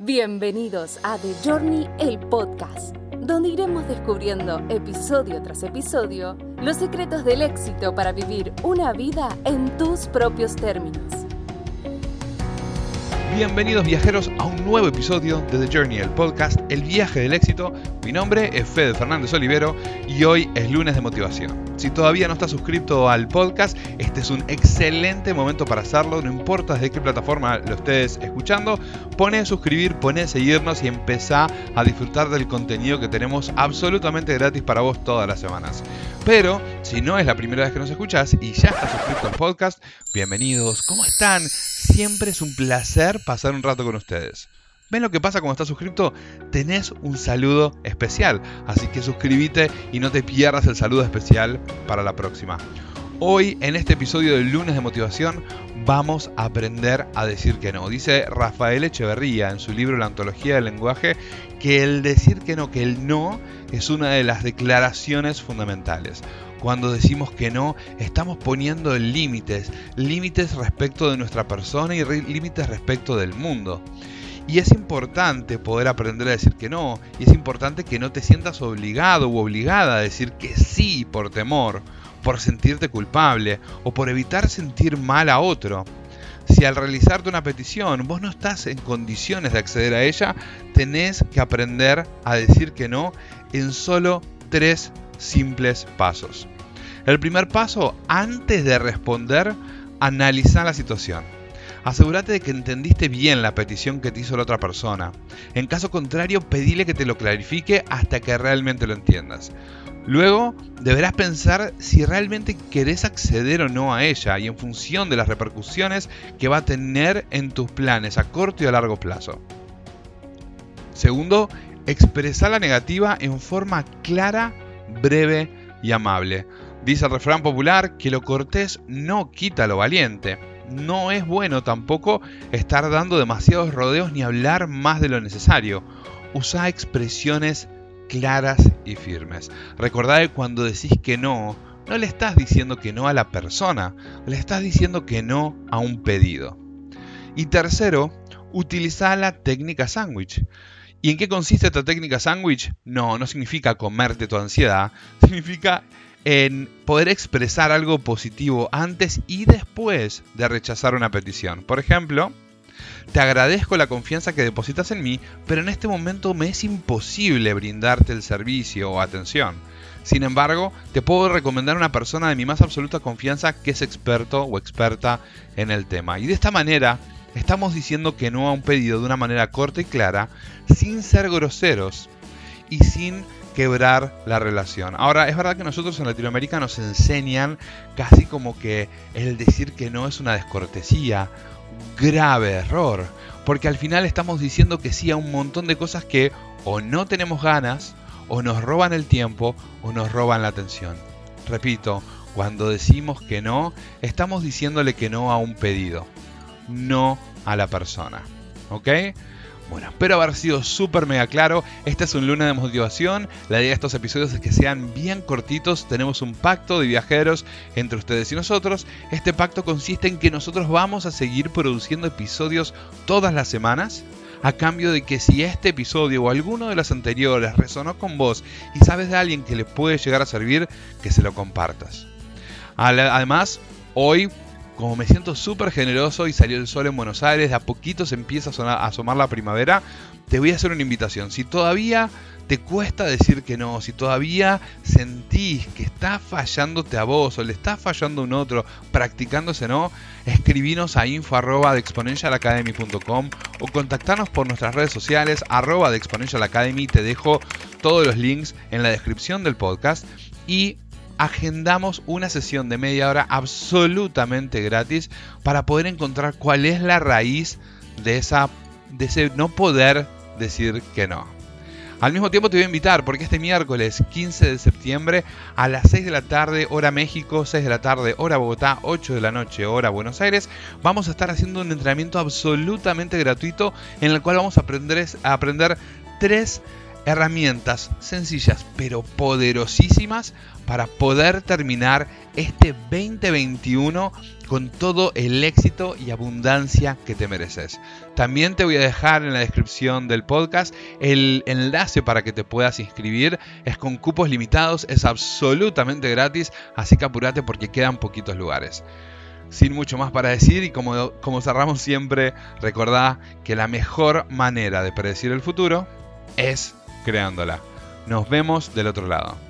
Bienvenidos a The Journey, el podcast, donde iremos descubriendo episodio tras episodio los secretos del éxito para vivir una vida en tus propios términos. Bienvenidos viajeros a un nuevo episodio de The Journey, el podcast El viaje del éxito. Mi nombre es Fede Fernández Olivero y hoy es lunes de motivación. Si todavía no estás suscrito al podcast, este es un excelente momento para hacerlo, no importa desde qué plataforma lo estés escuchando, pone suscribir, pone seguirnos y empezá a disfrutar del contenido que tenemos absolutamente gratis para vos todas las semanas. Pero si no es la primera vez que nos escuchas y ya estás suscrito al podcast, bienvenidos, ¿cómo están? Siempre es un placer pasar un rato con ustedes. ¿Ven lo que pasa cuando estás suscrito? Tenés un saludo especial, así que suscríbete y no te pierdas el saludo especial para la próxima. Hoy, en este episodio del lunes de motivación, vamos a aprender a decir que no. Dice Rafael Echeverría en su libro La Antología del Lenguaje que el decir que no, que el no, es una de las declaraciones fundamentales. Cuando decimos que no, estamos poniendo límites, límites respecto de nuestra persona y límites respecto del mundo. Y es importante poder aprender a decir que no. Y es importante que no te sientas obligado u obligada a decir que sí por temor, por sentirte culpable o por evitar sentir mal a otro. Si al realizarte una petición vos no estás en condiciones de acceder a ella, tenés que aprender a decir que no en solo tres simples pasos. El primer paso, antes de responder, analiza la situación. Asegúrate de que entendiste bien la petición que te hizo la otra persona. En caso contrario, pedile que te lo clarifique hasta que realmente lo entiendas. Luego, deberás pensar si realmente querés acceder o no a ella y en función de las repercusiones que va a tener en tus planes a corto y a largo plazo. Segundo, expresar la negativa en forma clara, breve y amable. Dice el refrán popular que lo cortés no quita lo valiente no es bueno tampoco estar dando demasiados rodeos ni hablar más de lo necesario. Usa expresiones claras y firmes. Recordad que cuando decís que no, no le estás diciendo que no a la persona, le estás diciendo que no a un pedido. Y tercero, utiliza la técnica sándwich. ¿Y en qué consiste esta técnica sándwich? No, no significa comerte tu ansiedad, significa en poder expresar algo positivo antes y después de rechazar una petición. Por ejemplo, te agradezco la confianza que depositas en mí, pero en este momento me es imposible brindarte el servicio o atención. Sin embargo, te puedo recomendar a una persona de mi más absoluta confianza que es experto o experta en el tema. Y de esta manera, estamos diciendo que no a un pedido de una manera corta y clara, sin ser groseros y sin quebrar la relación. Ahora, es verdad que nosotros en Latinoamérica nos enseñan casi como que el decir que no es una descortesía, grave error, porque al final estamos diciendo que sí a un montón de cosas que o no tenemos ganas, o nos roban el tiempo, o nos roban la atención. Repito, cuando decimos que no, estamos diciéndole que no a un pedido, no a la persona. ¿Ok? Bueno, espero haber sido súper mega claro. Este es un luna de motivación. La idea de estos episodios es que sean bien cortitos. Tenemos un pacto de viajeros entre ustedes y nosotros. Este pacto consiste en que nosotros vamos a seguir produciendo episodios todas las semanas. A cambio de que si este episodio o alguno de los anteriores resonó con vos y sabes de alguien que le puede llegar a servir, que se lo compartas. Además, hoy como me siento súper generoso y salió el sol en Buenos Aires, de a poquito se empieza a, asomar la primavera, te voy a hacer una invitación. Si todavía te cuesta decir que no, si todavía sentís que está fallándote a vos o le está fallando a un otro practicándose no, escribinos a info o contactarnos por nuestras redes sociales arroba de Exponential Academy. Te dejo todos los links en la descripción del podcast y agendamos una sesión de media hora absolutamente gratis para poder encontrar cuál es la raíz de, esa, de ese no poder decir que no. Al mismo tiempo te voy a invitar porque este miércoles 15 de septiembre a las 6 de la tarde hora México, 6 de la tarde hora Bogotá, 8 de la noche hora Buenos Aires, vamos a estar haciendo un entrenamiento absolutamente gratuito en el cual vamos a aprender, a aprender tres herramientas sencillas pero poderosísimas para poder terminar este 2021 con todo el éxito y abundancia que te mereces. También te voy a dejar en la descripción del podcast el enlace para que te puedas inscribir. Es con cupos limitados, es absolutamente gratis, así que apúrate porque quedan poquitos lugares. Sin mucho más para decir y como, como cerramos siempre, recordá que la mejor manera de predecir el futuro es creándola. Nos vemos del otro lado.